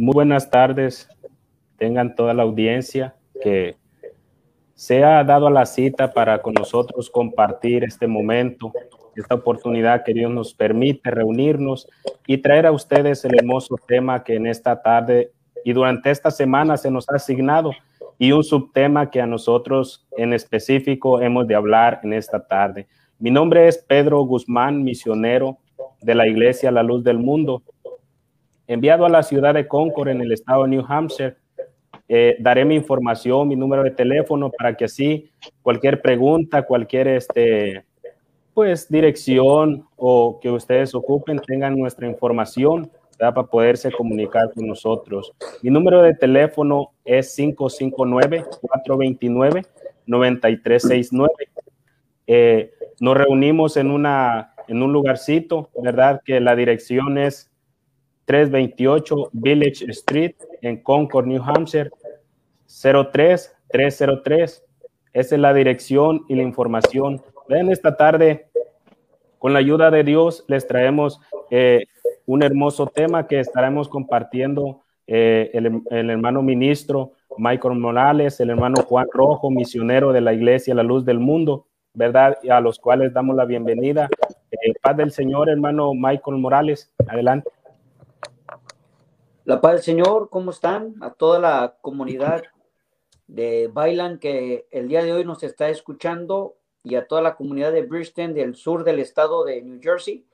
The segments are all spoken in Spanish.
Muy buenas tardes, tengan toda la audiencia que se ha dado a la cita para con nosotros compartir este momento, esta oportunidad que Dios nos permite reunirnos y traer a ustedes el hermoso tema que en esta tarde y durante esta semana se nos ha asignado y un subtema que a nosotros en específico hemos de hablar en esta tarde. Mi nombre es Pedro Guzmán, misionero de la Iglesia La Luz del Mundo enviado a la ciudad de Concord en el estado de New Hampshire. Eh, daré mi información, mi número de teléfono para que así cualquier pregunta, cualquier este, pues dirección o que ustedes ocupen tengan nuestra información para poderse comunicar con nosotros. Mi número de teléfono es 559-429-9369. Eh, nos reunimos en, una, en un lugarcito, ¿verdad? Que la dirección es 328 Village Street en Concord, New Hampshire, 03303. Esa es la dirección y la información. Ven esta tarde, con la ayuda de Dios, les traemos eh, un hermoso tema que estaremos compartiendo eh, el, hermano ministro Michael Morales, el hermano Juan Rojo, misionero de la Iglesia La Luz del Mundo, ¿verdad? A los cuales damos la bienvenida. Eh, paz del Señor, hermano Michael Morales. Adelante. La paz del Señor, ¿cómo están? A toda la comunidad de Bailan que el día de hoy nos está escuchando y a toda la comunidad de Bridgeton del sur del estado de New Jersey.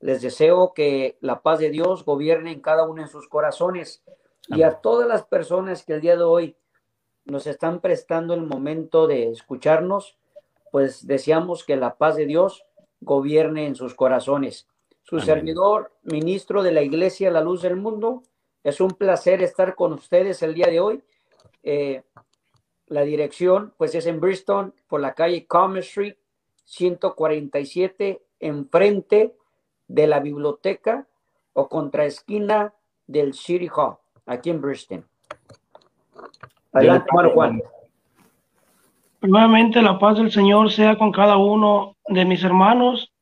Les deseo que la paz de Dios gobierne en cada uno de sus corazones y a todas las personas que el día de hoy nos están prestando el momento de escucharnos, pues deseamos que la paz de Dios gobierne en sus corazones. Su servidor, ministro de la Iglesia La Luz del Mundo, es un placer estar con ustedes el día de hoy. Eh, la dirección, pues, es en Bristol, por la calle Commerce Street, 147, enfrente de la biblioteca o esquina del City Hall, aquí en Bristol. Adelante, Juan. Nuevamente, la paz del Señor sea con cada uno de mis hermanos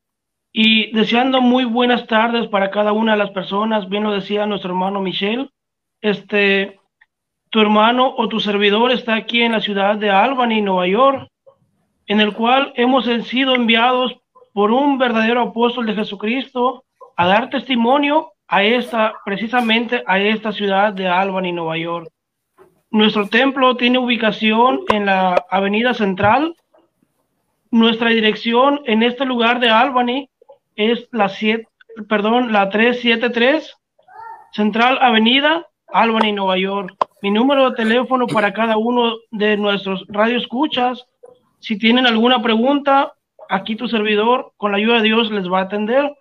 y deseando muy buenas tardes para cada una de las personas, bien lo decía nuestro hermano Michelle, este, tu hermano o tu servidor está aquí en la ciudad de Albany, Nueva York, en el cual hemos sido enviados por un verdadero apóstol de Jesucristo a dar testimonio a esta, precisamente a esta ciudad de Albany, Nueva York. Nuestro templo tiene ubicación en la avenida central. Nuestra dirección en este lugar de Albany es la 7, perdón, la 373 Central Avenida, Albany, Nueva York. Mi número de teléfono para cada uno de nuestros radioescuchas. Si tienen alguna pregunta, aquí tu servidor, con la ayuda de Dios, les va a atender.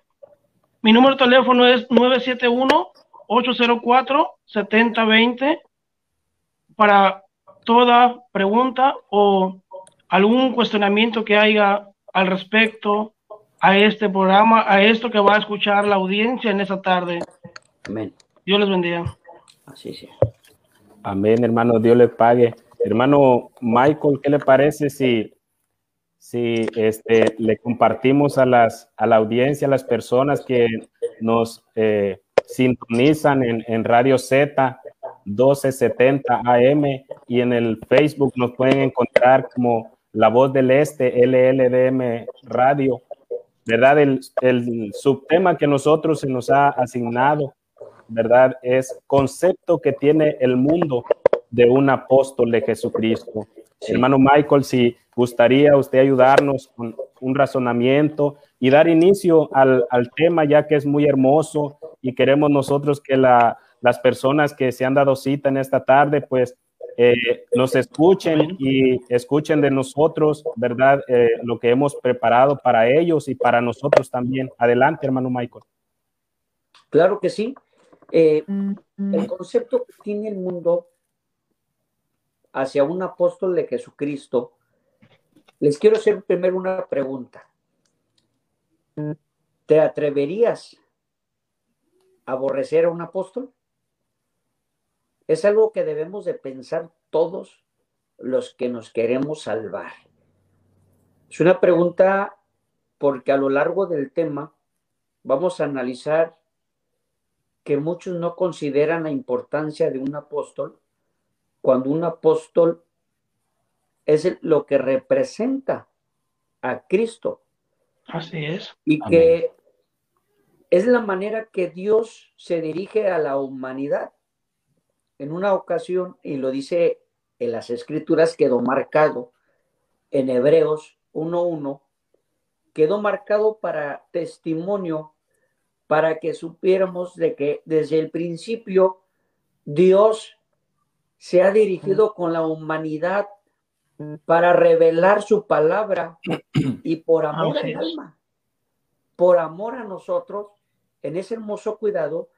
Mi número de teléfono es 971-804-7020 para toda pregunta o algún cuestionamiento que haya al respecto a este programa, a esto que va a escuchar la audiencia en esta tarde. Amén. Dios les bendiga. Así sea. Amén, hermano, Dios le pague. Hermano Michael, ¿qué le parece si, si este, le compartimos a, las, a la audiencia, a las personas que nos eh, sintonizan en, en Radio Z 1270 AM y en el Facebook nos pueden encontrar como La Voz del Este, LLDM Radio ¿verdad? El, el subtema que nosotros se nos ha asignado, ¿verdad? Es concepto que tiene el mundo de un apóstol de Jesucristo. Hermano Michael, si gustaría usted ayudarnos con un razonamiento y dar inicio al, al tema, ya que es muy hermoso y queremos nosotros que la, las personas que se han dado cita en esta tarde, pues eh, nos escuchen y escuchen de nosotros, ¿verdad? Eh, lo que hemos preparado para ellos y para nosotros también. Adelante, hermano Michael. Claro que sí. Eh, el concepto que tiene el mundo hacia un apóstol de Jesucristo, les quiero hacer primero una pregunta. ¿Te atreverías a aborrecer a un apóstol? Es algo que debemos de pensar todos los que nos queremos salvar. Es una pregunta porque a lo largo del tema vamos a analizar que muchos no consideran la importancia de un apóstol cuando un apóstol es lo que representa a Cristo. Así es. Y que es la manera que Dios se dirige a la humanidad en una ocasión, y lo dice en las escrituras, quedó marcado en Hebreos 1.1, quedó marcado para testimonio, para que supiéramos de que desde el principio Dios se ha dirigido con la humanidad para revelar su palabra y por amor al alma, por amor a nosotros, en ese hermoso cuidado,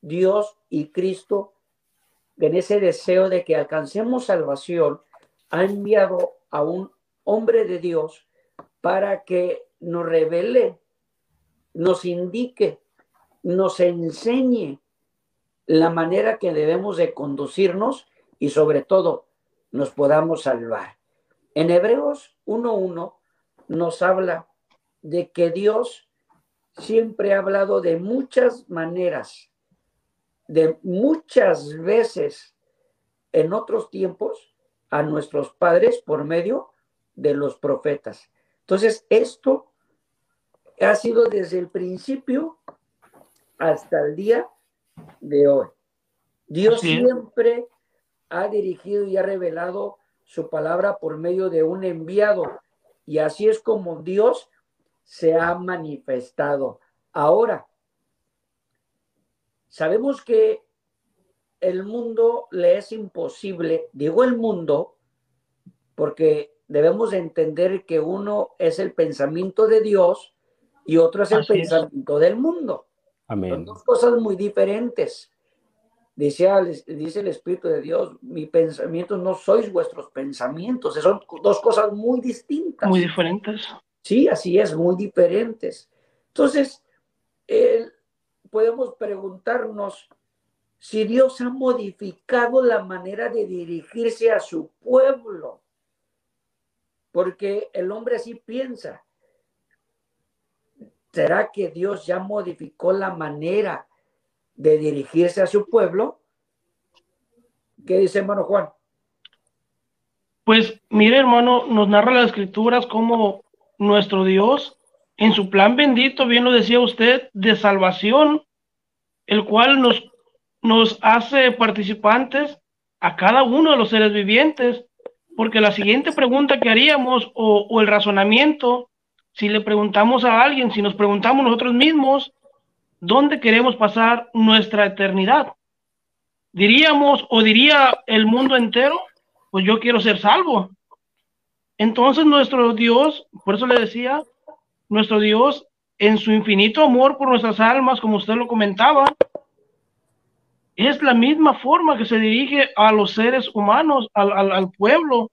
Dios y Cristo en ese deseo de que alcancemos salvación, ha enviado a un hombre de Dios para que nos revele, nos indique, nos enseñe la manera que debemos de conducirnos y sobre todo nos podamos salvar. En Hebreos 1.1 nos habla de que Dios siempre ha hablado de muchas maneras de muchas veces en otros tiempos a nuestros padres por medio de los profetas. Entonces, esto ha sido desde el principio hasta el día de hoy. Dios siempre ha dirigido y ha revelado su palabra por medio de un enviado. Y así es como Dios se ha manifestado. Ahora, Sabemos que el mundo le es imposible, digo el mundo, porque debemos entender que uno es el pensamiento de Dios y otro es el pensamiento del mundo. Amén. Son dos cosas muy diferentes. Dice, dice el Espíritu de Dios, mi pensamiento no sois vuestros pensamientos, son dos cosas muy distintas. Muy diferentes. Sí, así es, muy diferentes. Entonces, el, podemos preguntarnos si Dios ha modificado la manera de dirigirse a su pueblo, porque el hombre así piensa. ¿Será que Dios ya modificó la manera de dirigirse a su pueblo? ¿Qué dice hermano Juan? Pues mire hermano, nos narra las escrituras como nuestro Dios en su plan bendito, bien lo decía usted, de salvación, el cual nos, nos hace participantes a cada uno de los seres vivientes, porque la siguiente pregunta que haríamos o, o el razonamiento, si le preguntamos a alguien, si nos preguntamos nosotros mismos, ¿dónde queremos pasar nuestra eternidad? Diríamos o diría el mundo entero, pues yo quiero ser salvo. Entonces nuestro Dios, por eso le decía, nuestro Dios, en su infinito amor por nuestras almas, como usted lo comentaba, es la misma forma que se dirige a los seres humanos, al, pueblo.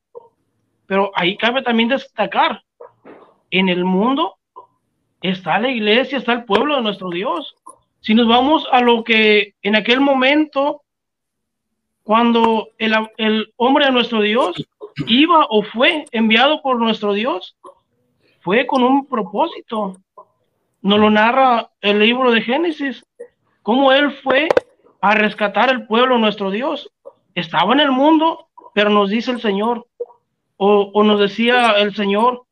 Pero ahí cabe también destacar, en el mundo está la iglesia, está el pueblo de nuestro Dios. Si nos vamos a lo que en aquel momento, cuando el, el hombre de nuestro Dios iba o fue enviado por nuestro Dios, fue con un propósito. Nos lo narra el libro de Génesis, cómo él fue a rescatar el pueblo nuestro Dios. Estaba en el mundo, pero nos dice el Señor, o, o nos decía el Señor,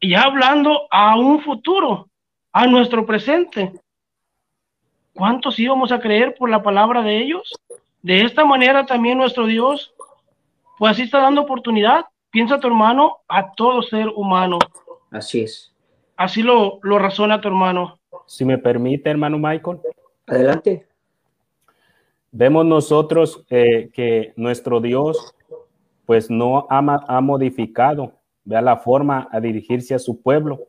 ya hablando a un futuro, a nuestro presente. ¿Cuántos íbamos a creer por la palabra de ellos? De esta manera también nuestro Dios, pues así está dando oportunidad piensa tu hermano a todo ser humano. Así es. Así lo, lo razona tu hermano. Si me permite, hermano Michael. Adelante. vemos nosotros eh, que nuestro Dios pues no ha, ha modificado vea la forma a dirigirse a su pueblo,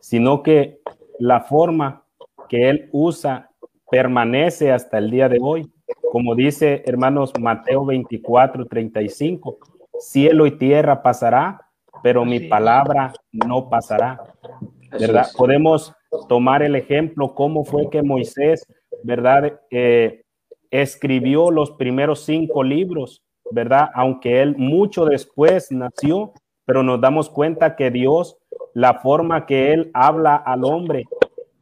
sino que la forma que él usa permanece hasta el día de hoy. Como dice hermanos Mateo 24, 35, cielo y tierra pasará, pero mi palabra no pasará. ¿Verdad? Podemos tomar el ejemplo cómo fue que Moisés, ¿verdad? Eh, escribió los primeros cinco libros, ¿verdad? Aunque él mucho después nació, pero nos damos cuenta que Dios, la forma que Él habla al hombre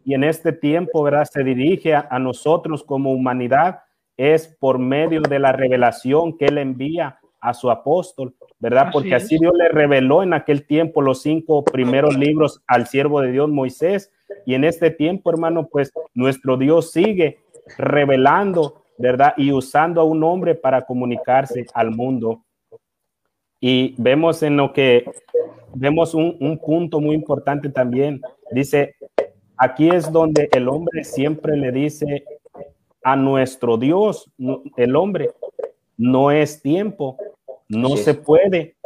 y en este tiempo, ¿verdad? Se dirige a, nosotros como humanidad es por medio de la revelación que Él envía a su apóstol, ¿verdad? Porque así Dios le reveló en aquel tiempo los cinco primeros libros al siervo de Dios Moisés. Y en este tiempo, hermano, pues nuestro Dios sigue revelando, ¿verdad? Y usando a un hombre para comunicarse al mundo. Y vemos en lo que, vemos un, un punto muy importante también. Dice, aquí es donde el hombre siempre le dice a nuestro Dios, el hombre, no es tiempo, no se puede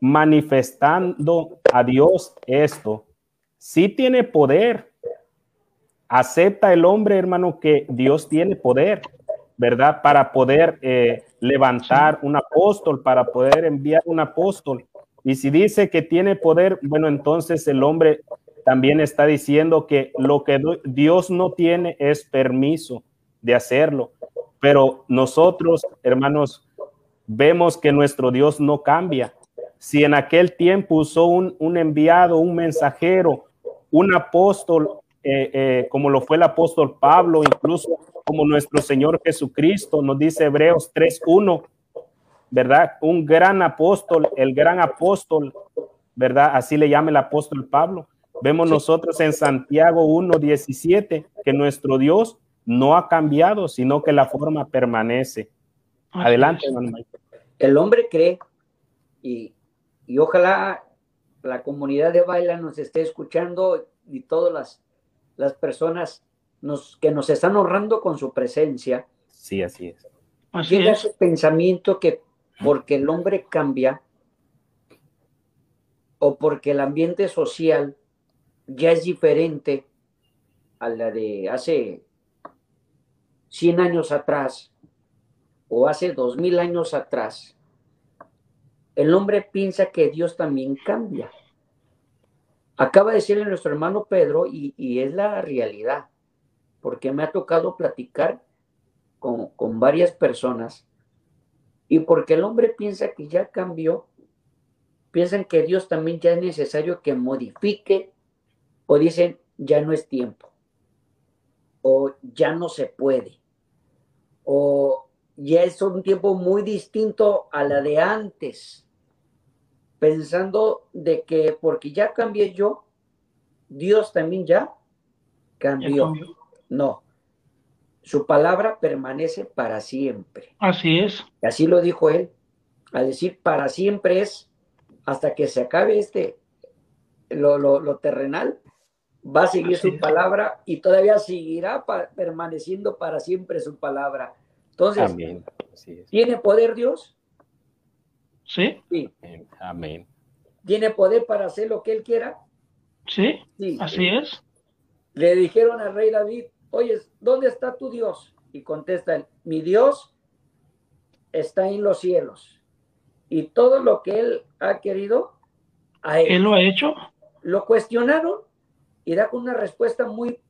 manifestando a Dios esto. Sí tiene poder. Acepta el hombre, hermano, que Dios tiene poder, ¿verdad? Para poder eh, levantar un apóstol, para poder enviar un apóstol. Y si dice que tiene poder, bueno, entonces el hombre también está diciendo que lo que Dios no tiene es permiso de hacerlo. Pero nosotros, hermanos, vemos que nuestro Dios no cambia. Si en aquel tiempo usó un, un enviado, un mensajero, un apóstol, eh, eh, como lo fue el apóstol Pablo, incluso como nuestro Señor Jesucristo, nos dice Hebreos 3.1, ¿verdad? Un gran apóstol, el gran apóstol, ¿verdad? Así le llama el apóstol Pablo. Vemos nosotros en Santiago 1.17 que nuestro Dios no ha cambiado, sino que la forma permanece. Adelante, El hombre cree y, y ojalá la comunidad de Baila nos esté escuchando y todas las, las personas que nos están honrando con su presencia. Sí, así es. Así llega ese pensamiento que porque el hombre cambia o porque el ambiente social ya es diferente a la de hace 100 años atrás o hace 2000 años atrás, el hombre piensa que Dios también cambia. Acaba de decirle nuestro hermano Pedro y, y es la realidad porque me ha tocado platicar con, varias personas y porque el hombre piensa que ya cambió, piensan que Dios también ya es necesario que modifique o dicen ya no es tiempo o ya no se puede o ya es un tiempo muy distinto a la de antes, pensando de que porque ya cambié yo, Dios también ya cambió. No. Su palabra permanece para siempre. Así es. así lo dijo él. Al decir para siempre es hasta que se acabe este, lo, terrenal, va a seguir su palabra y todavía seguirá permaneciendo para siempre su palabra. Entonces, ¿tiene poder Dios? Sí. Sí. Amén. ¿Tiene poder para hacer lo que él quiera? Sí, sí. así es. Le dijeron al rey David, oye, ¿dónde está tu Dios? Y contestan, mi Dios está en los cielos. Y todo lo que él ha querido, a él. lo ha hecho? Lo cuestionaron y da con una respuesta muy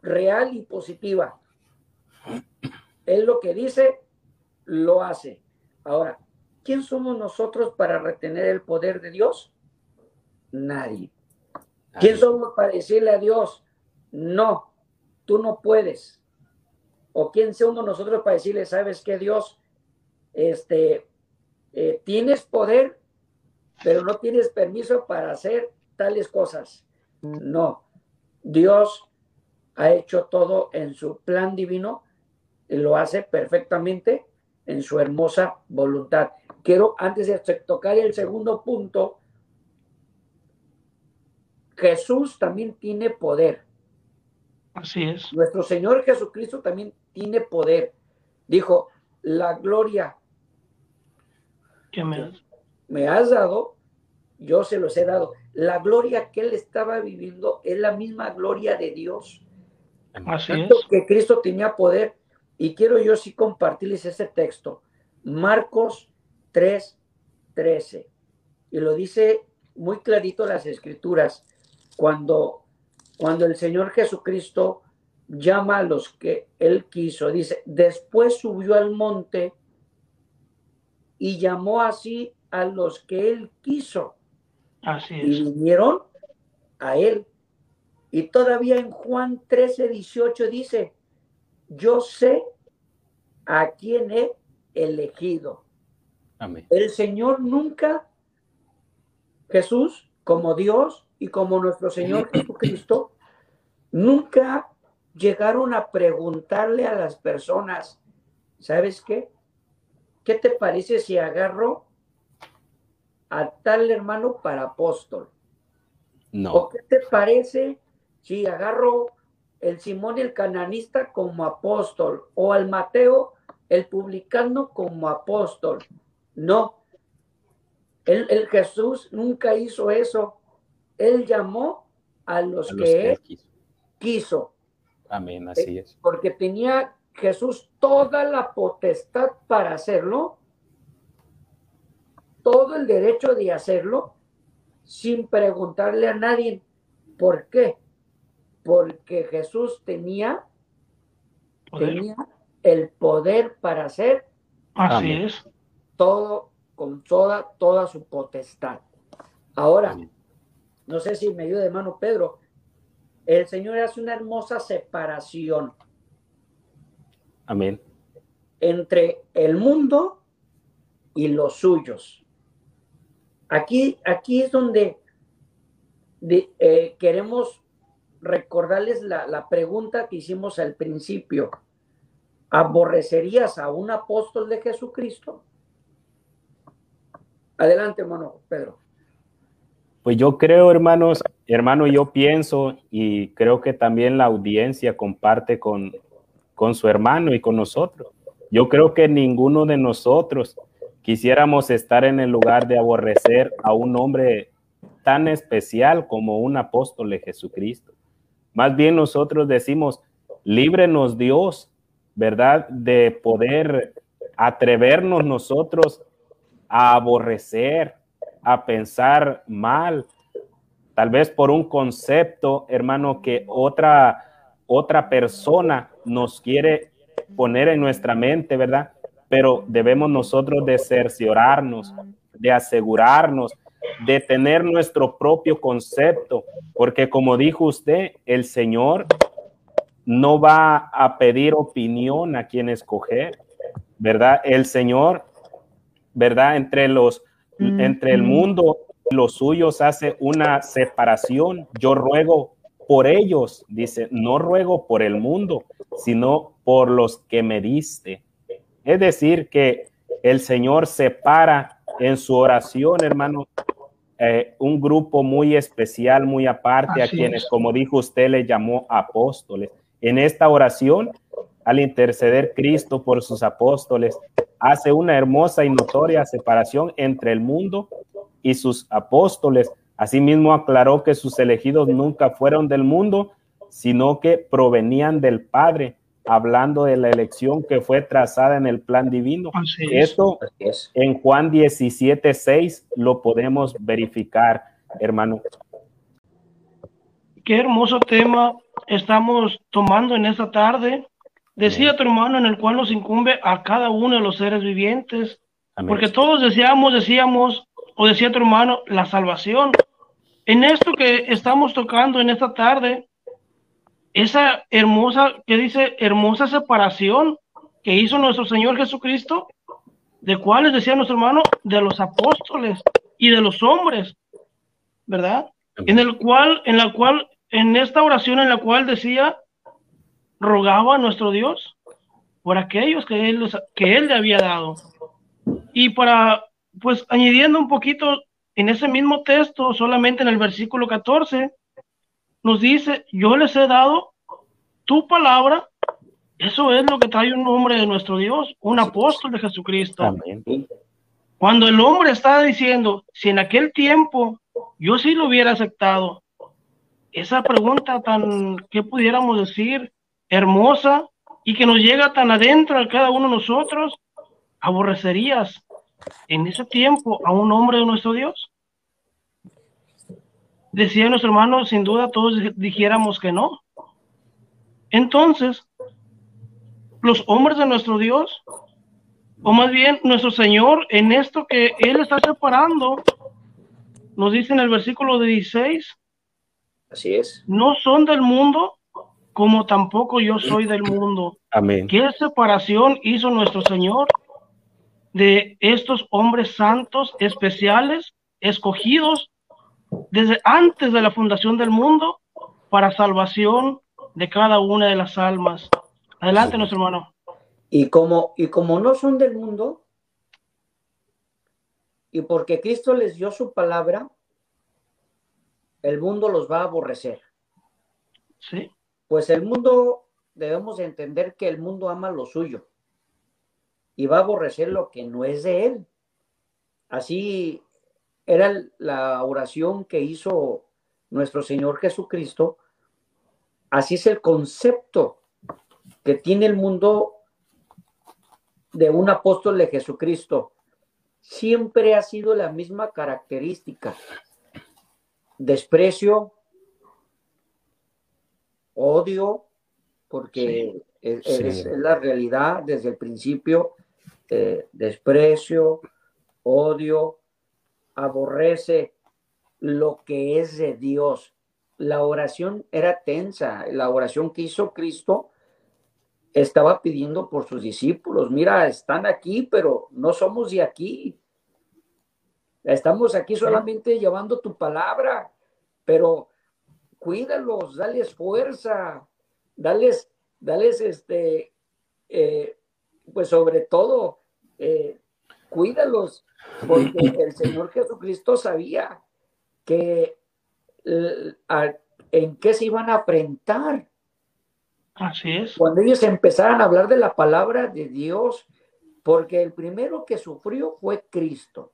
real y positiva. Él lo que dice, lo hace. Ahora, ¿quién somos nosotros para retener el poder de Dios? Nadie. ¿Quién somos para decirle a Dios, no, tú no puedes. O quién somos nosotros para decirle, sabes que Dios, este, eh, tienes poder, pero no tienes permiso para hacer tales cosas. No, Dios ha hecho todo en su plan divino lo hace perfectamente en su hermosa voluntad. Quiero, antes de tocar el segundo punto, Jesús también tiene poder. Así es. Nuestro Señor Jesucristo también tiene poder. Dijo, la gloria que me, me has dado, yo se los he dado. La gloria que él estaba viviendo es la misma gloria de Dios. Así es. Que Cristo tenía poder. Y quiero yo sí compartirles ese texto. Marcos 3, 13. Y lo dice muy clarito las escrituras. Cuando, cuando el Señor Jesucristo llama a los que él quiso, dice, después subió al monte y llamó así a los que él quiso. Así es. Y vinieron a él. Y todavía en Juan 13, 18 dice, yo sé a quién he elegido. Amén. El Señor nunca, Jesús, como Dios y como nuestro Señor Jesucristo, nunca llegaron a preguntarle a las personas, ¿sabes qué? ¿Qué te parece si agarro a tal hermano para apóstol? No. ¿O qué te parece si agarro el Simón el cananista como apóstol o al Mateo el publicano como apóstol? No. El, el Jesús nunca hizo eso. Él llamó a los, A los que, que él quiso. quiso, Amén, así es. porque tenía Jesús toda la potestad para hacerlo, todo el derecho de hacerlo, sin preguntarle a nadie. ¿Por qué? Porque Jesús tenía, Poder. tenía el poder para hacer Así es. todo con toda, toda su potestad. Ahora, no sé si me ayuda de mano Pedro, el Señor hace una hermosa separación Amén. entre el mundo y los suyos. Aquí, aquí es donde de- eh, queremos recordarles la, la pregunta que hicimos al principio. ¿Aborrecerías a un apóstol de Jesucristo? Adelante, hermano Pedro. Pues yo creo, hermanos, hermano, yo pienso y creo que también la audiencia comparte con, con su hermano y con nosotros. Yo creo que ninguno de nosotros quisiéramos estar en el lugar de aborrecer a un hombre tan especial como un apóstol de Jesucristo. Más bien nosotros decimos, líbrenos Dios, ¿verdad? De poder atrevernos nosotros a aborrecer, a pensar mal, tal vez por un concepto, hermano, que otra, otra persona nos quiere poner en nuestra mente, ¿verdad? Pero debemos nosotros de cerciorarnos, de asegurarnos, de tener nuestro propio concepto, porque como dijo usted, el Señor no va a pedir opinión a quien escoger, ¿verdad? El Señor, ¿verdad? Entre los, entre el mundo y los suyos hace una separación. Yo ruego por ellos, dice, no ruego por el mundo, sino por los que me diste. Es decir, que el Señor separa en su oración, hermano, eh, un grupo muy especial, muy aparte, Así a quienes, es. como dijo usted, le llamó apóstoles. En esta oración, al interceder Cristo por sus apóstoles, hace una hermosa y notoria separación entre el mundo y sus apóstoles. Asimismo, aclaró que sus elegidos nunca fueron del mundo, sino que provenían del Padre, hablando de la elección que fue trazada en el plan divino. Así es. Esto es. en Juan 17, 6 lo podemos verificar, hermano. Qué hermoso tema estamos tomando en esta tarde. Decía tu hermano en el cual nos incumbe a cada uno de los seres vivientes, Amén. porque todos deseamos, decíamos, o decía tu hermano, la salvación. En esto que estamos tocando en esta tarde, esa hermosa, que dice, hermosa separación que hizo nuestro Señor Jesucristo, de cuáles decía nuestro hermano, de los apóstoles y de los hombres, ¿verdad? en el cual, en la cual, en esta oración en la cual decía, rogaba a nuestro Dios por aquellos que él, que él le había dado. Y para, pues, añadiendo un poquito en ese mismo texto, solamente en el versículo 14, nos dice, yo les he dado tu palabra Eso es lo que trae un hombre de nuestro Dios, un apóstol de Jesucristo. Amén. Cuando el hombre está diciendo, si en aquel tiempo yo sí lo hubiera aceptado, esa pregunta tan, ¿qué pudiéramos decir? Hermosa y que nos llega tan adentro a cada uno de nosotros, ¿aborrecerías en ese tiempo a un hombre de nuestro Dios? Decía nuestro hermano, sin duda todos dijéramos que no. Entonces, los hombres de nuestro Dios, o más bien nuestro Señor, en esto que Él está separando, nos dice en el versículo 16, Así es. no son del mundo, como tampoco yo soy del mundo. Amén. ¿Qué separación hizo nuestro Señor de estos hombres santos, especiales, escogidos desde antes de la fundación del mundo para salvación de cada una de las almas? Adelante, nuestro hermano. Y como, y como no son del mundo, y porque Cristo les dio su palabra, el mundo los va a aborrecer. Sí, Pues el mundo, debemos entender que el mundo ama lo suyo y va a aborrecer lo que no es de él. Así era la oración que hizo nuestro Señor Jesucristo. Así es el concepto que tiene el mundo de un apóstol de Jesucristo. Siempre ha sido la misma característica. Desprecio, odio, porque es, Sí. es- es la realidad desde el principio, eh, desprecio, odio, aborrece lo que es de Dios. La oración era tensa, la oración que hizo Cristo estaba pidiendo por sus discípulos, mira, están aquí, pero no somos de aquí. Estamos aquí solamente llevando tu palabra, pero cuídalos, dales fuerza, dales, dales este, eh, pues sobre todo, eh, cuídalos, porque el Señor Jesucristo sabía que eh, a- en qué se iban a enfrentar así es. cuando ellos empezaran a hablar de la palabra de Dios, porque el primero que sufrió fue Cristo.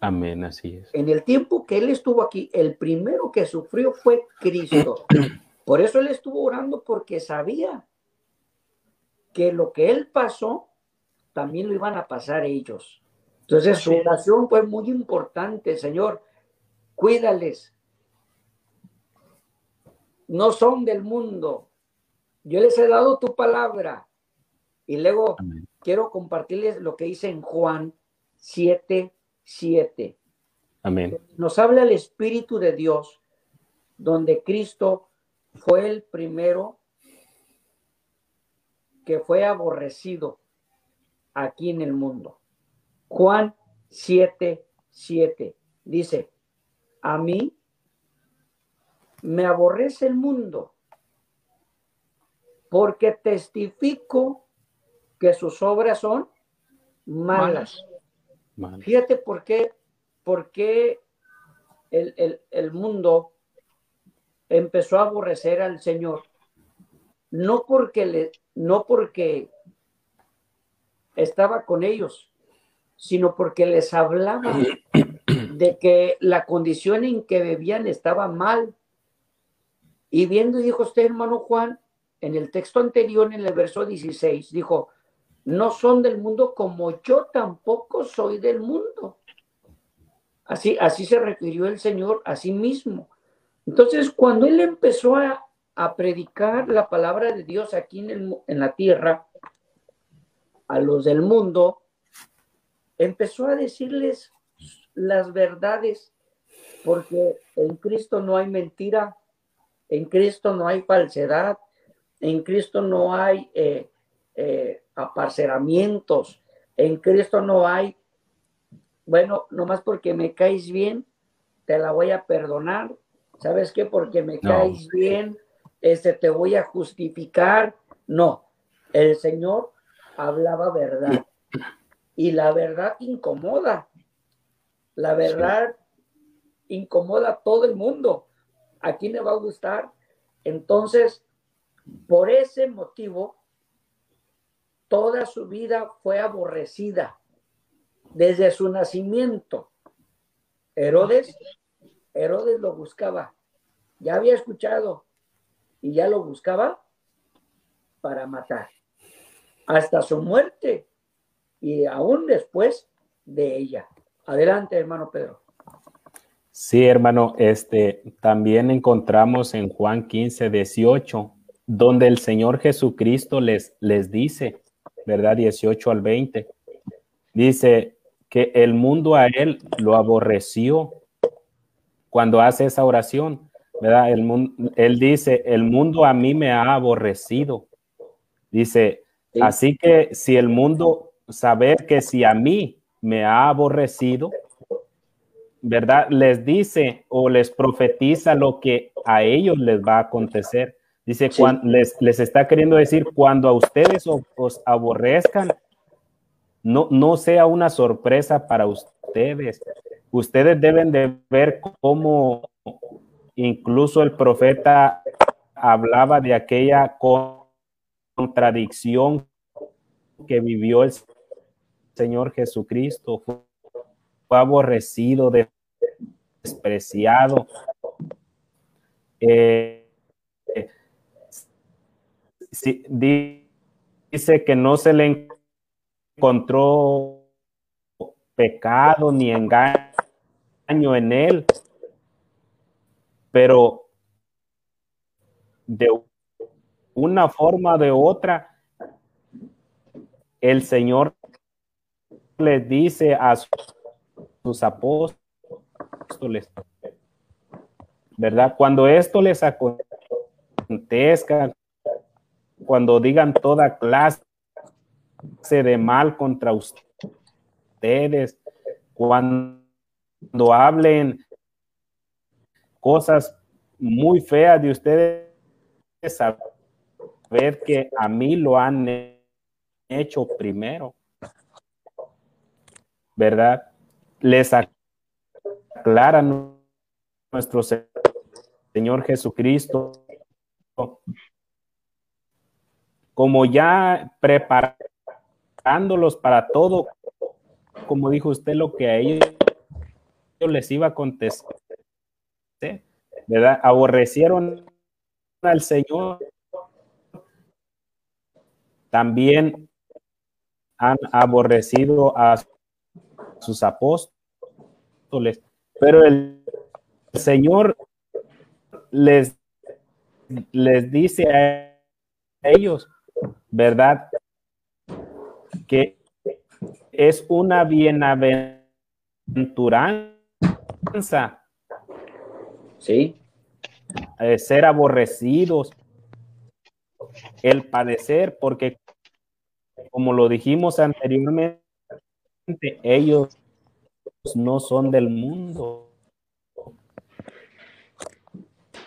Amén, así es. En el tiempo que él estuvo aquí, el primero que sufrió fue Cristo. Por eso él estuvo orando porque sabía que lo que él pasó, también lo iban a pasar ellos. Entonces su oración fue muy importante, Señor, cuídales. No son del mundo. Yo les he dado tu palabra. Y luego Amén. quiero compartirles lo que dice en Juan 7, 7 Amén. nos habla el Espíritu de Dios, donde Cristo fue el primero que fue aborrecido aquí en el mundo. Juan 7, 7 dice, a mí me aborrece el mundo porque testifico que sus obras son malas. Mal. Fíjate por qué, por qué el, el- el mundo empezó a aborrecer al Señor. No porque, le, no porque estaba con ellos, sino porque les hablaba de que la condición en que bebían estaba mal. Y viendo, dijo usted, hermano Juan, en el texto anterior, en el verso 16, dijo, no son del mundo como yo tampoco soy del mundo. Así, así se refirió el Señor a sí mismo. Entonces, cuando él empezó a, a predicar la palabra de Dios aquí en, el en la tierra, a los del mundo, empezó a decirles las verdades, porque en Cristo no hay mentira, en Cristo no hay falsedad, en Cristo no hay eh, eh, aparceramientos, en Cristo no hay, bueno, nomás porque me caes bien, te la voy a perdonar, ¿sabes qué? Porque me No. caes bien, este, te voy a justificar. No, el Señor hablaba verdad y la verdad incomoda, la verdad incomoda a todo el mundo. ¿A quién le va a gustar? Entonces, por ese motivo, toda su vida fue aborrecida desde su nacimiento. Herodes, Herodes lo buscaba. Ya había escuchado y ya lo buscaba para matar. Hasta su muerte y aún después de ella. Adelante, hermano Pedro. Sí, hermano, este también encontramos en Juan 15, 18, donde el Señor Jesucristo les, les dice, ¿verdad? 18 al 20, dice que el mundo a él lo aborreció cuando hace esa oración, ¿verdad? El mundo, él dice, el mundo a mí me ha aborrecido. Dice, así que si el mundo, saber que si a mí me ha aborrecido, ¿verdad? Les dice o les profetiza lo que a ellos les va a acontecer. Dice, cuando, les, les, está queriendo decir, cuando a ustedes os, aborrezcan, no, no sea una sorpresa para ustedes. Ustedes deben de ver cómo incluso el profeta hablaba de aquella contradicción que vivió el Señor Jesucristo. Fue, aborrecido, despreciado. Eh, dice que no se le encontró pecado ni engaño en él, pero de una forma o de otra, el Señor le dice a sus apóstoles, ¿verdad? Cuando esto les acontezca, cuando digan toda clase de mal contra ustedes, cuando hablen cosas muy feas de ustedes, saber que a mí lo han hecho primero, ¿verdad? Les aclara nuestro Señor Jesucristo como ya preparándolos para todo, como dijo usted, lo que a ellos les iba a contestar, ¿verdad? Aborrecieron al Señor, también han aborrecido a sus apóstoles, pero el Señor les, les dice a ellos, ¿verdad? Que es una bienaventuranza. Sí. Eh, ser aborrecidos, el padecer, porque como lo dijimos anteriormente, ellos no son del mundo.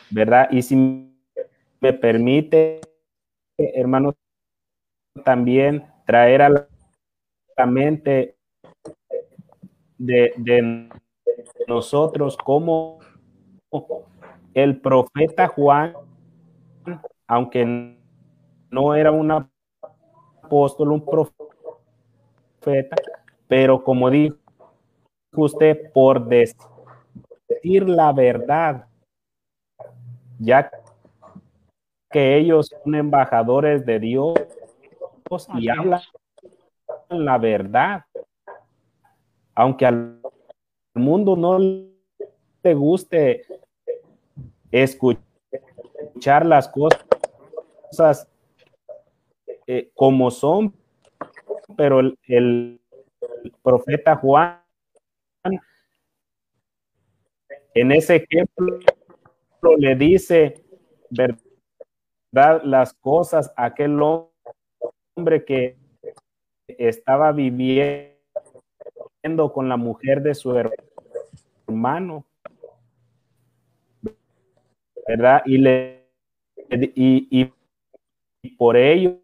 ¿Verdad? Y si me permite, hermano, también traer a la mente de, nosotros como el profeta Juan, aunque no era un apóstol, un profeta, pero como dijo usted, por decir la verdad, ya que ellos son embajadores de Dios y hablan la verdad. Aunque al mundo no le guste escuchar las cosas eh, como son, pero el, el profeta Juan en ese ejemplo le dice verdad las cosas a aquel hombre que estaba viviendo con la mujer de su hermano. ¿Verdad? Y le y, y por ello,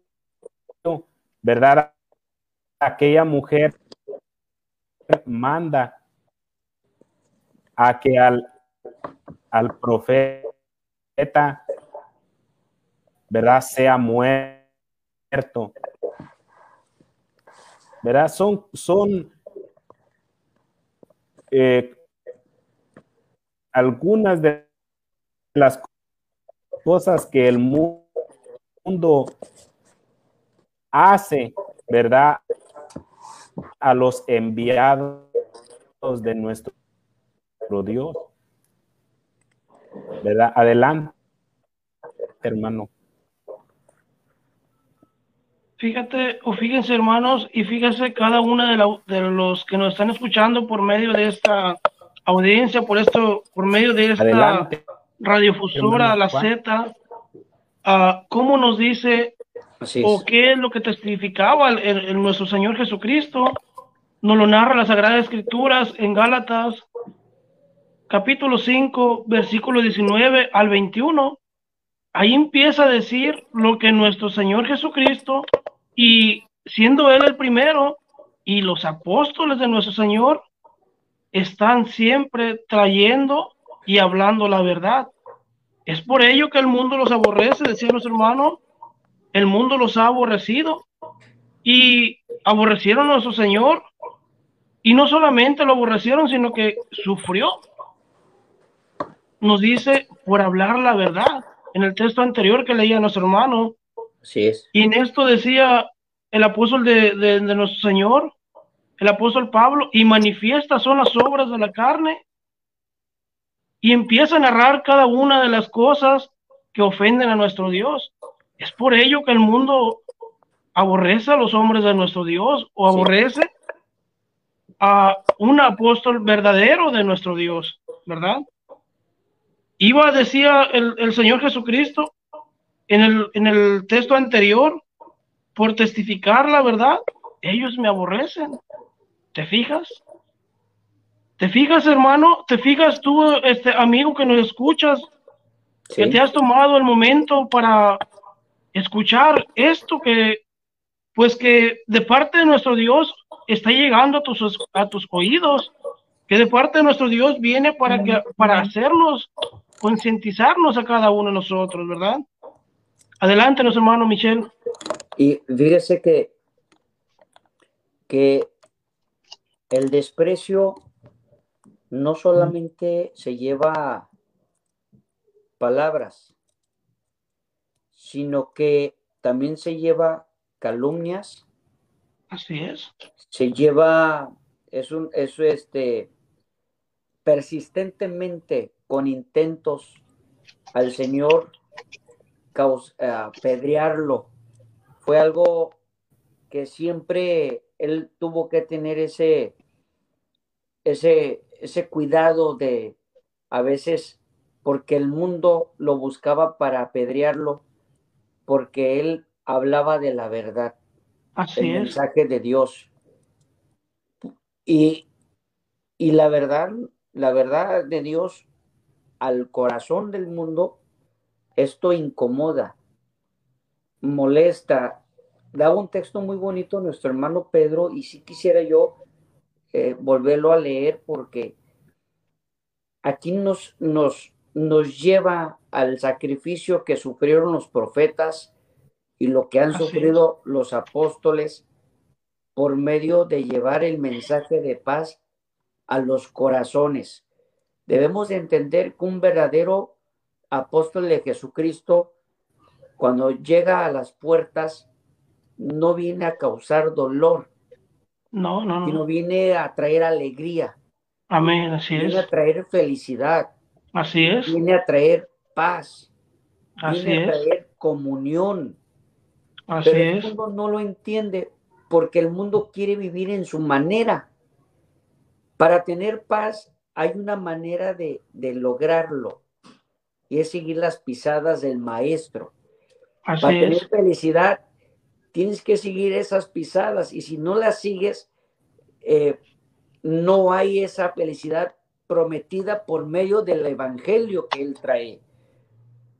¿verdad? Aquella mujer manda a que al, al profeta, ¿verdad? Sea muerto. ¿verdad? Son, son eh, algunas de las cosas que el mundo hace, ¿verdad? A los enviados de nuestro Dios. ¿Verdad? Adelante, hermano. Fíjate, o fíjense, hermanos, y fíjense cada uno de, de, los que nos están escuchando por medio de esta audiencia, por esto, por medio de esta radiofusora, la Z, uh, cómo nos dice o qué es lo que testificaba el, nuestro Señor Jesucristo. Nos lo narra la Sagrada Escrituras en Gálatas, capítulo 5, versículo 19 al 21. Ahí empieza a decir lo que nuestro Señor Jesucristo, y siendo Él el primero, y los apóstoles de nuestro Señor, están siempre trayendo y hablando la verdad. Es por ello que el mundo los aborrece, decía nuestro hermano, el mundo los ha aborrecido y aborrecieron a nuestro Señor. Y no solamente lo aborrecieron, sino que sufrió. Nos dice por hablar la verdad en el texto anterior que leía nuestro hermano. Así es. Y en esto decía el apóstol de, de, de nuestro Señor, el apóstol Pablo, y manifiestas son las obras de la carne. Y empieza a narrar cada una de las cosas que ofenden a nuestro Dios. Es por ello que el mundo aborrece a los hombres de nuestro Dios o aborrece a un apóstol verdadero de nuestro Dios, ¿verdad? Iba, decía el, el Señor Jesucristo en el, en el texto anterior, por testificar la verdad, ellos me aborrecen. ¿Te fijas? ¿Te fijas, hermano? ¿Te fijas tú, este amigo que nos escuchas? Que te has tomado el momento para escuchar esto que, pues que de parte de nuestro Dios está llegando a tus, a tus oídos, que de parte de nuestro Dios viene para, que, para hacernos, concientizarnos a cada uno de nosotros, ¿verdad? Adelante, nuestro hermano Michel. Y fíjese que, que el desprecio no solamente se lleva palabras, sino que también se lleva calumnias. Así es. Se lleva, es un, eso este, persistentemente con intentos al Señor eh, apedrearlo. Fue algo que siempre él tuvo que tener ese, ese, ese cuidado de a veces porque el mundo lo buscaba para apedrearlo, porque él hablaba de la verdad, Así el mensaje de Dios. Y, y la verdad, la verdad de Dios al corazón del mundo, esto incomoda, molesta. Da un texto muy bonito nuestro hermano Pedro y si quisiera yo eh, volverlo a leer porque aquí nos, nos, nos lleva al sacrificio que sufrieron los profetas y lo que han sufrido los apóstoles por medio de llevar el mensaje de paz a los corazones. Debemos de entender que un verdadero apóstol de Jesucristo, cuando llega a las puertas, no viene a causar dolor, no, no, no. Sino viene a traer alegría. Amén, así viene es. Viene a traer felicidad. Así es. Viene a traer paz. Así viene a traer comunión. Así Pero es. el mundo no lo entiende porque el mundo quiere vivir en su manera. Para tener paz hay una manera de, de lograrlo y es seguir las pisadas del maestro. Así Para es. tener felicidad tienes que seguir esas pisadas y si no las sigues, eh, no hay esa felicidad prometida por medio del evangelio que él trae.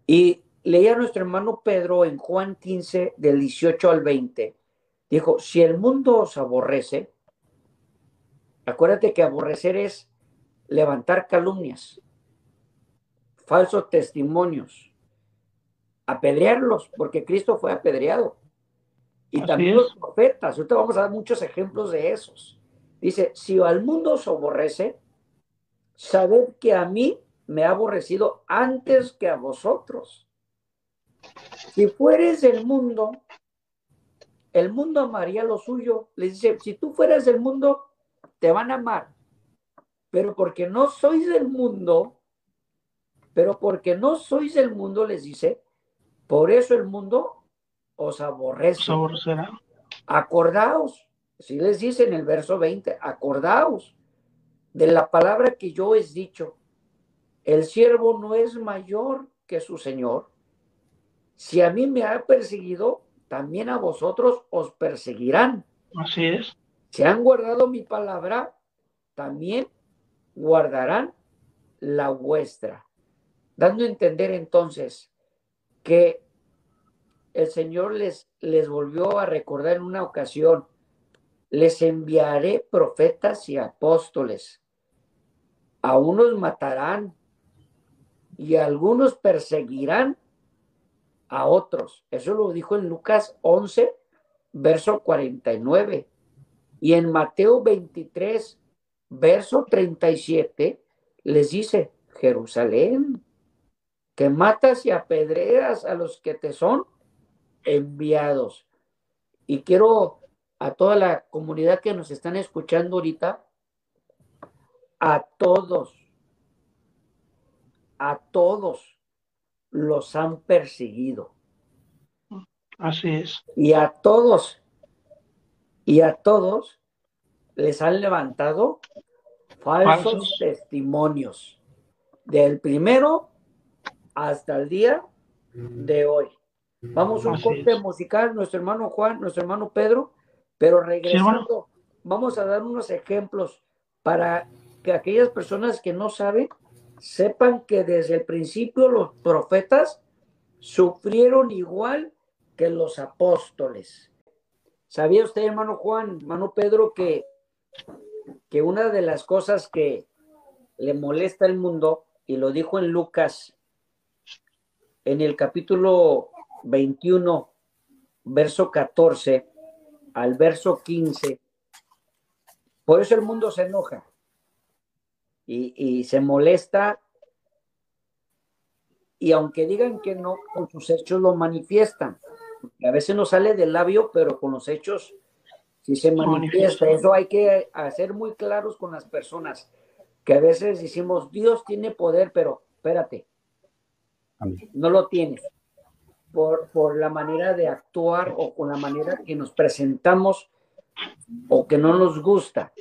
Y leía a nuestro hermano Pedro en Juan 15, del 18 al 20, dijo, si el mundo os aborrece, acuérdate que aborrecer es levantar calumnias, falsos testimonios, apedrearlos, porque Cristo fue apedreado Y también los profetas. Ahorita vamos a dar muchos ejemplos de esos. Dice, si al mundo os aborrece, sabed que a mí me ha aborrecido antes que a vosotros. Si fueres del mundo, el mundo amaría lo suyo. Les dice, si tú fueras del mundo, te van a amar. Pero porque no sois del mundo, pero porque no sois del mundo, les dice, por eso el mundo os aborrece. Acordaos, si les dice en el verso 20, acordaos de la palabra que yo he dicho. El siervo no es mayor que su Señor. Si a mí me ha perseguido, también a vosotros os perseguirán. Así es. Si han guardado mi palabra, también guardarán la vuestra. Dando a entender entonces que el Señor les, les volvió a recordar en una ocasión, les enviaré profetas y apóstoles. A unos matarán y a algunos perseguirán a otros. Eso lo dijo en Lucas 11, verso 49. Y en Mateo 23, verso 37, les dice, Jerusalén, que matas y apedreas a los que te son enviados. Y quiero a toda la comunidad que nos están escuchando ahorita, a todos, a todos los han perseguido. Así es. Y a todos, y a todos les han levantado falsos, testimonios. Del primero hasta el día de hoy. Vamos un corte musical, nuestro hermano Juan, nuestro hermano Pedro, pero regresando, vamos a dar unos ejemplos para que aquellas personas que no saben sepan que desde el principio los profetas sufrieron igual que los apóstoles. ¿Sabía usted, hermano Juan, hermano Pedro, que, que una de las cosas que le molesta al mundo, y lo dijo en Lucas, en el capítulo 21, verso 14 al verso 15, por eso el mundo se enoja y, se molesta y aunque digan que no, con sus hechos lo manifiestan. A veces no sale del labio, pero con los hechos sí se manifiesta. Eso hay que hacer muy claros con las personas, que a veces decimos, Dios tiene poder, pero espérate, no lo tienes. Por, por la manera de actuar o con la manera que nos presentamos o que no nos gusta.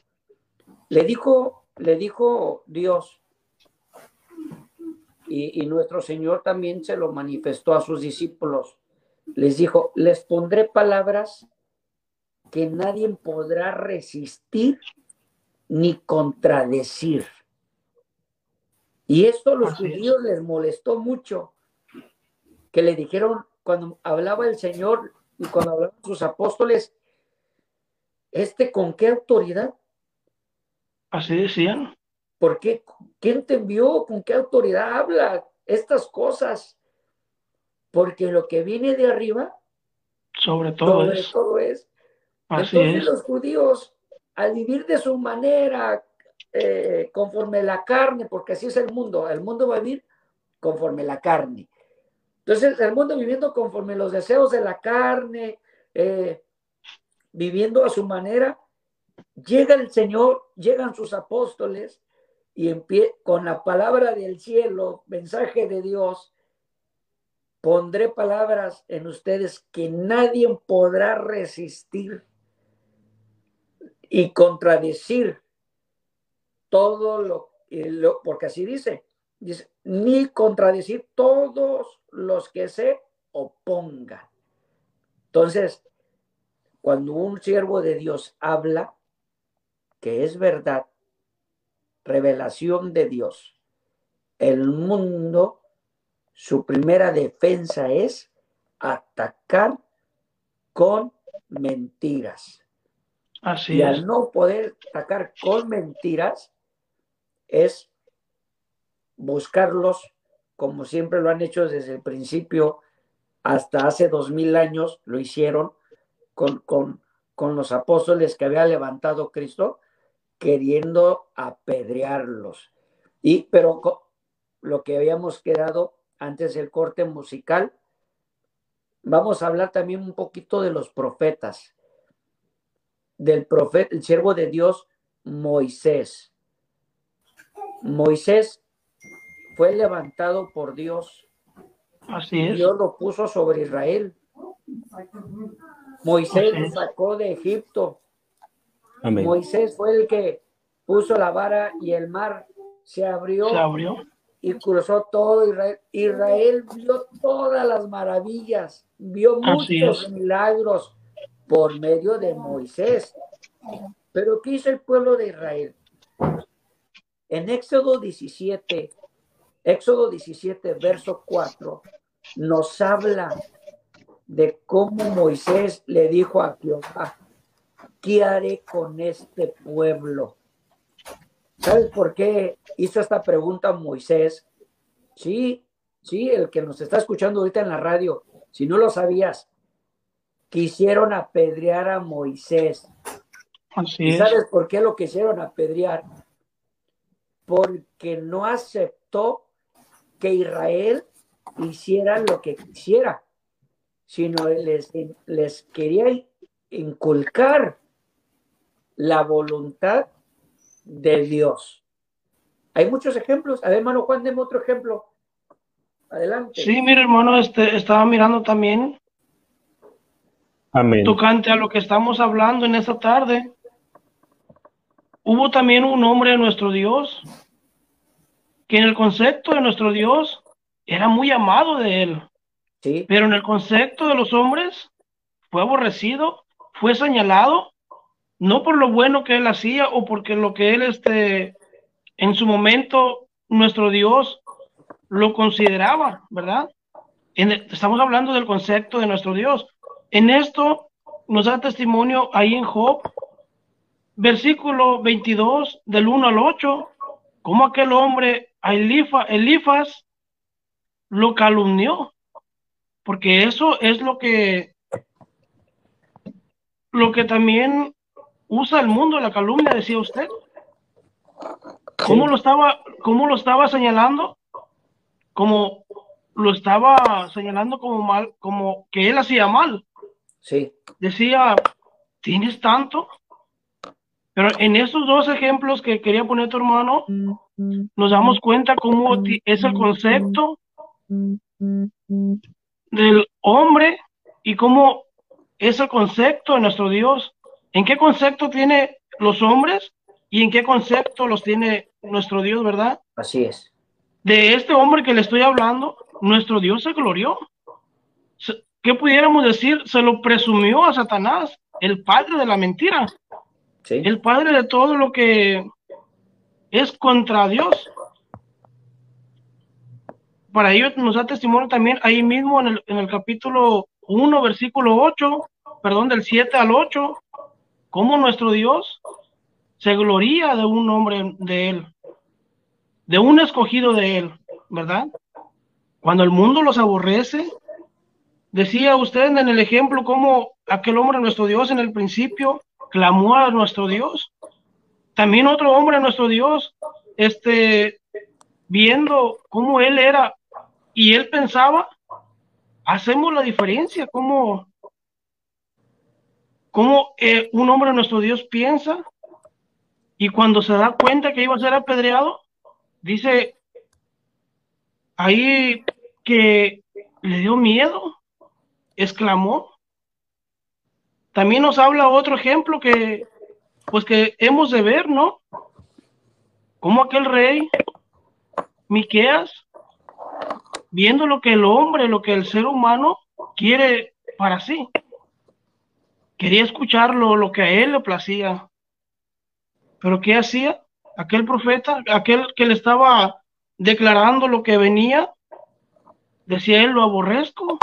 Le dijo le dijo Dios, y, nuestro Señor también se lo manifestó a sus discípulos, les dijo, les pondré palabras que nadie podrá resistir ni contradecir. Y esto a los judíos les molestó mucho, que le dijeron cuando hablaba el Señor y cuando hablaban sus apóstoles, ¿este con qué autoridad Así decían. ¿Por qué? ¿Quién te envió? ¿Con qué autoridad habla estas cosas? Porque lo que viene de arriba, sobre todo es. Todo es. Entonces los judíos, al vivir de su manera, eh, conforme la carne, porque así es el mundo, el mundo va a vivir conforme la carne. Entonces, el mundo viviendo conforme los deseos de la carne, eh, viviendo a su manera, llega el Señor, llegan sus apóstoles y en pie, con la palabra del cielo, mensaje de Dios, pondré palabras en ustedes que nadie podrá resistir y contradecir todo lo, lo porque así dice, ni contradecir todos los que se opongan. Entonces, cuando un siervo de Dios habla, que es verdad, revelación de Dios. El mundo, su primera defensa es atacar con mentiras. Así y al no poder atacar con mentiras, es buscarlos como siempre lo han hecho desde el principio, hasta hace dos mil años lo hicieron, con, con, con los apóstoles que había levantado Cristo, queriendo apedrearlos. Y, pero lo que habíamos quedado antes del corte musical, vamos a hablar también un poquito de los profetas, del profeta, el siervo de Dios, Moisés. Moisés fue levantado por Dios. Así es. Dios lo puso sobre Israel. Moisés lo sacó de Egipto. Moisés fue el que puso la vara y el mar se abrió, se abrió. y cruzó todo Israel. Israel vio todas las maravillas, vio muchos milagros por medio de Moisés. Pero ¿qué hizo el pueblo de Israel? En Éxodo 17, Éxodo 17, verso 4, nos habla de cómo Moisés le dijo a Jehová, ¿qué haré con este pueblo? ¿Sabes por qué hizo esta pregunta Moisés? Sí, sí, el que nos está escuchando ahorita en la radio, si no lo sabías, quisieron apedrear a Moisés. ¿Y sabes por qué lo quisieron apedrear? Porque no aceptó que Israel hiciera lo que quisiera, sino les, les quería inculcar la voluntad de Dios. Hay muchos ejemplos. A ver, hermano Juan, deme otro ejemplo. Adelante. Sí, mire, hermano, este, estaba mirando también. Amén. Tocante a lo que estamos hablando en esta tarde. Hubo también un hombre de nuestro Dios que en el concepto de nuestro Dios era muy amado de él. Sí. Pero en el concepto de los hombres fue aborrecido, fue señalado no por lo bueno que él hacía o porque lo que él, este, en su momento, nuestro Dios lo consideraba, ¿verdad? estamos hablando del concepto de nuestro Dios. En esto nos da testimonio ahí en Job, versículo 22, del 1 al 8, como aquel hombre, Elifas, lo calumnió, porque eso es lo que, lo que también usa el mundo la calumnia, decía usted. ¿Cómo lo estaba, cómo lo estaba señalando? Como lo estaba señalando como mal, como que él hacía mal. Sí. Decía, ¿tienes tanto? Pero en esos dos ejemplos que quería poner tu hermano, nos damos cuenta cómo es el concepto del hombre y cómo es el concepto de nuestro Dios. ¿En qué concepto tiene los hombres y en qué concepto los tiene nuestro Dios, verdad? Así es. De este hombre que le estoy hablando, nuestro Dios se glorió. ¿Qué pudiéramos decir? Se lo presumió a Satanás, el padre de la mentira. Sí. El padre de todo lo que es contra Dios. Para ello nos da testimonio también ahí mismo en el, en el capítulo 1, versículo 8, perdón, del 7 al 8, cómo nuestro Dios se gloría de un hombre de él, de un escogido de él, ¿verdad? Cuando el mundo los aborrece, decía usted en el ejemplo cómo aquel hombre, nuestro Dios, en el principio clamó a nuestro Dios. También otro hombre, nuestro Dios, este, viendo cómo él era y él pensaba, hacemos la diferencia, cómo cómo eh, un hombre nuestro Dios piensa y cuando se da cuenta que iba a ser apedreado, dice ahí que le dio miedo, exclamó. También nos habla otro ejemplo que, pues que hemos de ver, ¿no? Como aquel rey, Miqueas, viendo lo que el hombre, lo que el ser humano quiere para sí quería escucharlo, lo que a él le placía. Pero ¿qué hacía? Aquel profeta, aquel que le estaba declarando lo que venía, decía él, lo aborrezco.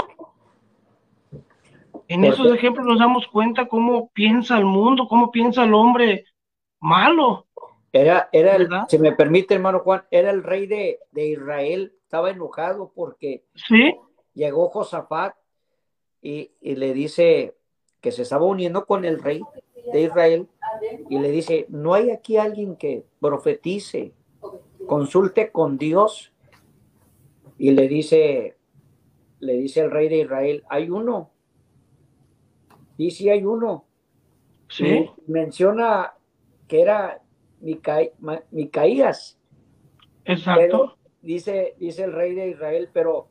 En esos ejemplos nos damos cuenta cómo piensa el mundo, cómo piensa el hombre malo. Era, era el, si me permite, hermano Juan, era el rey de, de Israel, estaba enojado porque ¿Sí? llegó Josafat y, y le dice, que se estaba uniendo con el rey de Israel y le dice, no hay aquí alguien que profetice, consulte con Dios. Y le dice, le dice el rey de Israel, hay uno. Y sí hay uno. Sí. menciona que era Micaías. Exacto. dice, dice el rey de Israel, pero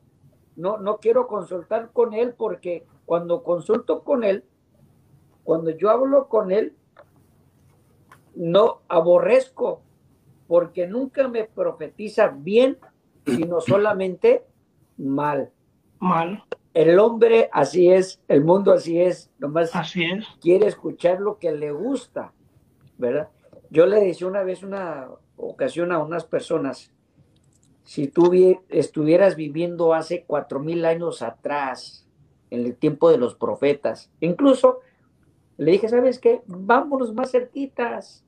no, no quiero consultar con él porque cuando consulto con él, cuando yo hablo con él, no aborrezco porque nunca me profetiza bien, sino solamente mal. Mal. El hombre así es, el mundo así es, nomás así es. quiere escuchar lo que le gusta, ¿verdad? Yo le decía una vez, una ocasión a unas personas, si tú estuvieras viviendo hace cuatro mil años atrás, en el tiempo de los profetas, incluso le dije, ¿sabes qué? Vámonos más cerquitas.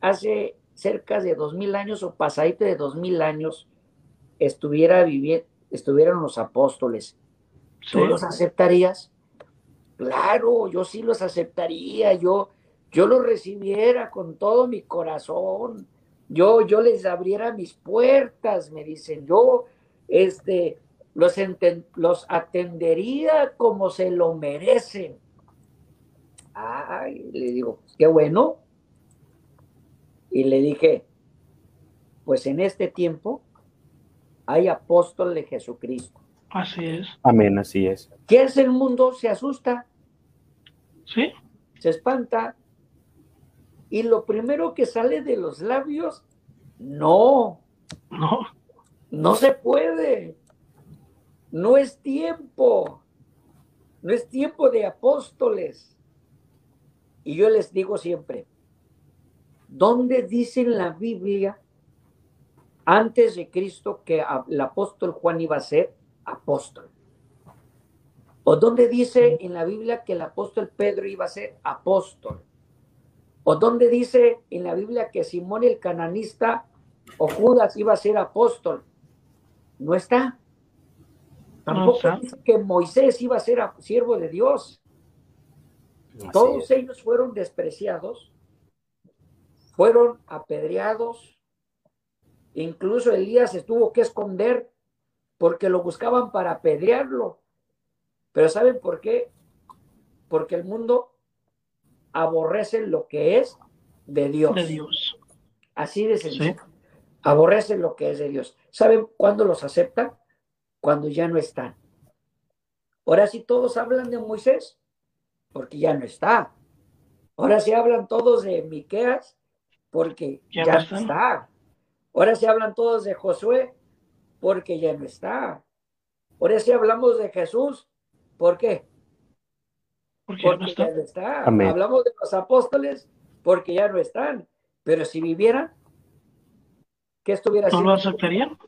Hace cerca de dos mil años o pasadito de dos mil años, estuviera viviendo, estuvieran los apóstoles. ¿Tú los aceptarías? Claro, yo sí los aceptaría, yo, yo los recibiera con todo mi corazón, yo, yo les abriera mis puertas, me dicen, yo, este, los, los atendería como se lo merecen. Ay, le digo, qué bueno. Y le dije, pues en este tiempo hay apóstol de Jesucristo. Así es. Amén, así es. ¿Qué es el mundo? Se asusta. Sí. Se espanta. Y lo primero que sale de los labios, no. No. No se puede. No es tiempo. No es tiempo de apóstoles. Y yo les digo siempre, ¿dónde dice en la Biblia antes de Cristo que el apóstol Juan iba a ser apóstol? ¿O dónde dice en la Biblia que el apóstol Pedro iba a ser apóstol? ¿O dónde dice en la Biblia que Simón el cananista o Judas iba a ser apóstol? No está. Tampoco dice que Moisés iba a ser siervo de Dios. Todos ellos fueron despreciados, fueron apedreados, incluso Elías se tuvo que esconder porque lo buscaban para apedrearlo. Pero ¿saben por qué? Porque el mundo aborrece lo que es de Dios. De Dios. Así de sencillo. Aborrece lo que es de Dios. ¿Saben cuándo los aceptan? Cuando ya no están. Ahora sí todos hablan de Moisés, porque ya no está. Ahora se hablan todos de Miqueas porque ya, no está. Ahora se hablan todos de Josué porque ya no está. Ahora sí hablamos de Jesús, ¿por qué? Porque, ya no está. Hablamos de los apóstoles porque ya no están. Pero si vivieran, ¿qué estuviera haciendo? ¿No lo aceptarían?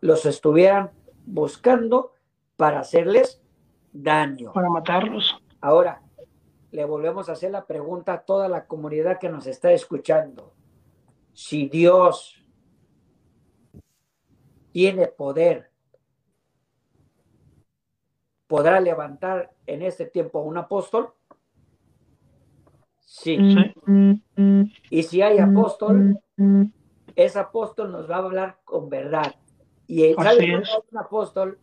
Los estuvieran buscando para hacerles daño. Para matarlos. Ahora, le volvemos a hacer la pregunta a toda la comunidad que nos está escuchando. Si Dios tiene poder, ¿podrá levantar en este tiempo un apóstol? Sí. Y si hay apóstol, ese apóstol nos va a hablar con verdad. Y el un apóstol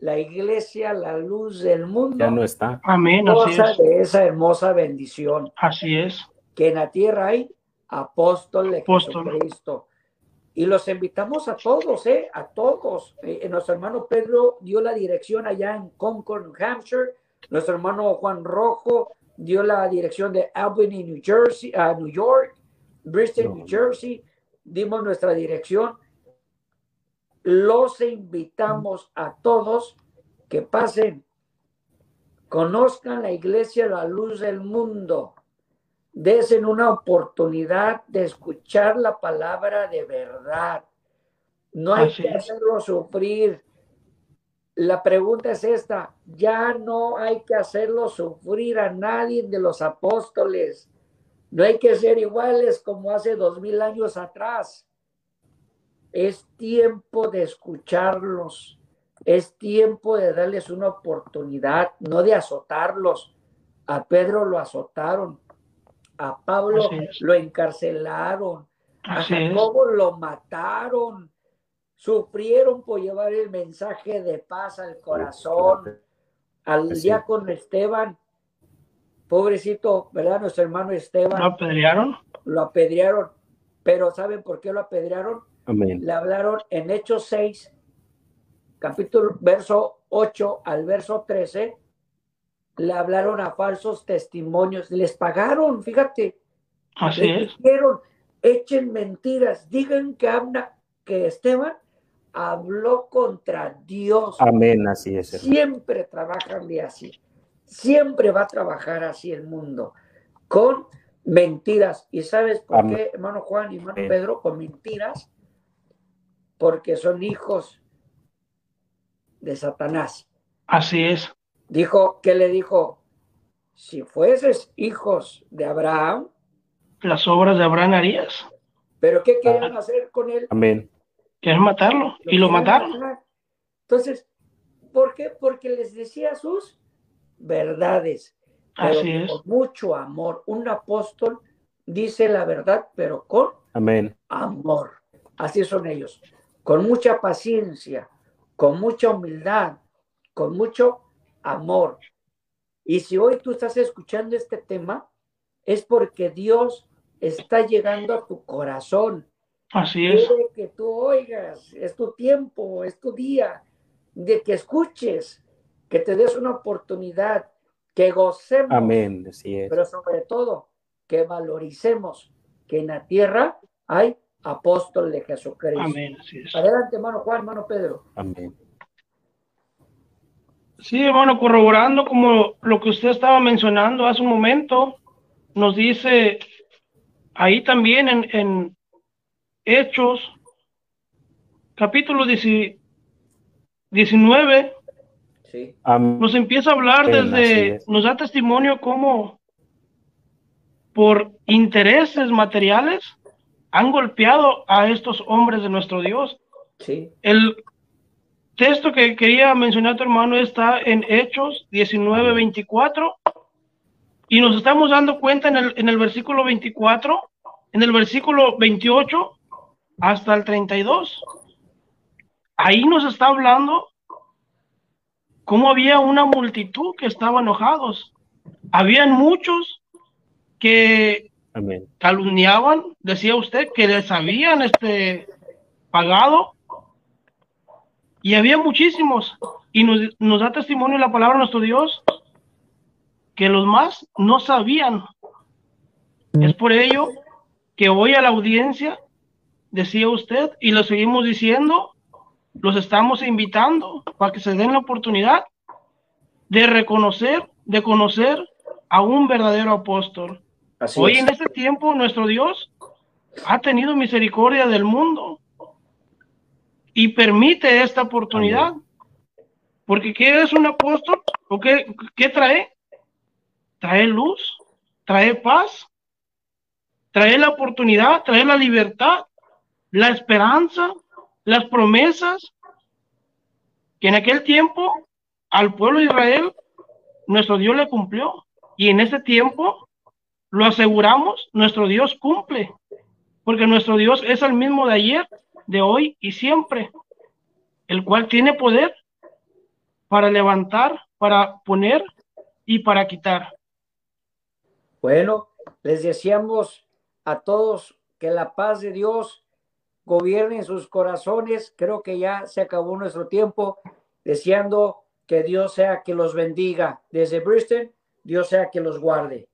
la iglesia, la luz del mundo. Ya no está. Amén. Así es. de esa hermosa bendición. Así es. Que en la tierra hay apóstol de Jesucristo. Y los invitamos a todos, ¿eh? A todos. Eh, nuestro hermano Pedro dio la dirección allá en Concord, New Hampshire. Nuestro hermano Juan Rojo dio la dirección de Albany, New Jersey, a New York, Bristol, New Jersey. Dimos nuestra dirección los invitamos a todos que pasen, conozcan la iglesia, la luz del mundo, desen una oportunidad de escuchar la palabra de verdad. No hay que hacerlo sufrir. La pregunta es esta, ya no hay que hacerlo sufrir a nadie de los apóstoles. No hay que ser iguales como hace dos mil años atrás. Es tiempo de escucharlos. Es tiempo de darles una oportunidad, no de azotarlos, A Pedro lo azotaron, a Pablo lo encarcelaron, a Jacobo lo mataron, sufrieron por llevar el mensaje de paz al corazón. Al diácono Esteban, pobrecito, ¿verdad? Nuestro hermano Esteban. ¿Lo apedrearon? Lo apedrearon. Pero ¿saben por qué lo apedrearon? Le hablaron en Hechos 6, capítulo, verso 8 al verso 13. Le hablaron a falsos testimonios. Les pagaron, fíjate. Así es. Dijeron, echen mentiras, digan que, que Esteban habló contra Dios. Amén, así es. Siempre trabajan de así. Siempre va a trabajar así el mundo, con mentiras. ¿Y sabes por qué, hermano Juan y hermano Pedro, con mentiras? Porque son hijos de Satanás. Así es. Dijo, ¿qué le dijo? Si fueses hijos de Abraham. Las obras de Abraham harías. ¿Pero qué querían ah. hacer con él? Amén. Quieren matarlo. y lo mataron. Entonces, ¿por qué? Porque les decía sus verdades. Así es. Con mucho amor. Un apóstol dice la verdad, pero con Amén. amor. Así son ellos. Con mucha paciencia, con mucha humildad, con mucho amor. Y si hoy tú estás escuchando este tema, es porque Dios está llegando a tu corazón. Así es. Quiere que tú oigas, es tu tiempo, es tu día, de que escuches, que te des una oportunidad, que gocemos. Amén, así es. Pero sobre todo, que valoricemos que en la tierra hay apóstol de Jesucristo. Amén, así es. Adelante, hermano Juan, hermano Pedro. Amén. Sí, hermano, corroborando como lo que usted estaba mencionando hace un momento, nos dice ahí también en, en Hechos, capítulo 19, nos empieza a hablar desde, nos da testimonio cómo por intereses materiales han golpeado a estos hombres de nuestro Dios. Sí. El texto que quería mencionar tu hermano está en Hechos 19, 24 y nos estamos dando cuenta en el, en el versículo 24, en el versículo 28 hasta el 32. Ahí nos está hablando cómo había una multitud que estaba enojados. Habían muchos que calumniaban, decía usted, que les habían este, pagado. Y había muchísimos. Y nos, nos da testimonio la palabra de nuestro Dios que los más no sabían. Es por ello que hoy a la audiencia, decía usted, y lo seguimos diciendo, los estamos invitando para que se den la oportunidad de reconocer, de conocer a un verdadero apóstol. Hoy en este tiempo nuestro Dios ha tenido misericordia del mundo y permite esta oportunidad. Porque ¿qué es un apóstol? ¿O qué, qué trae? Trae luz, trae paz, trae la oportunidad, trae la libertad, la esperanza, las promesas que en aquel tiempo al pueblo de Israel nuestro Dios le cumplió. Y en ese tiempo lo aseguramos, nuestro Dios cumple, porque nuestro Dios es el mismo de ayer, de hoy y siempre, el cual tiene poder para levantar, para poner y para quitar. Bueno, les deseamos a todos que la paz de Dios gobiernen sus corazones. Creo que ya se acabó nuestro tiempo, deseando que Dios sea que los bendiga. Desde Bristol, Dios sea que los guarde.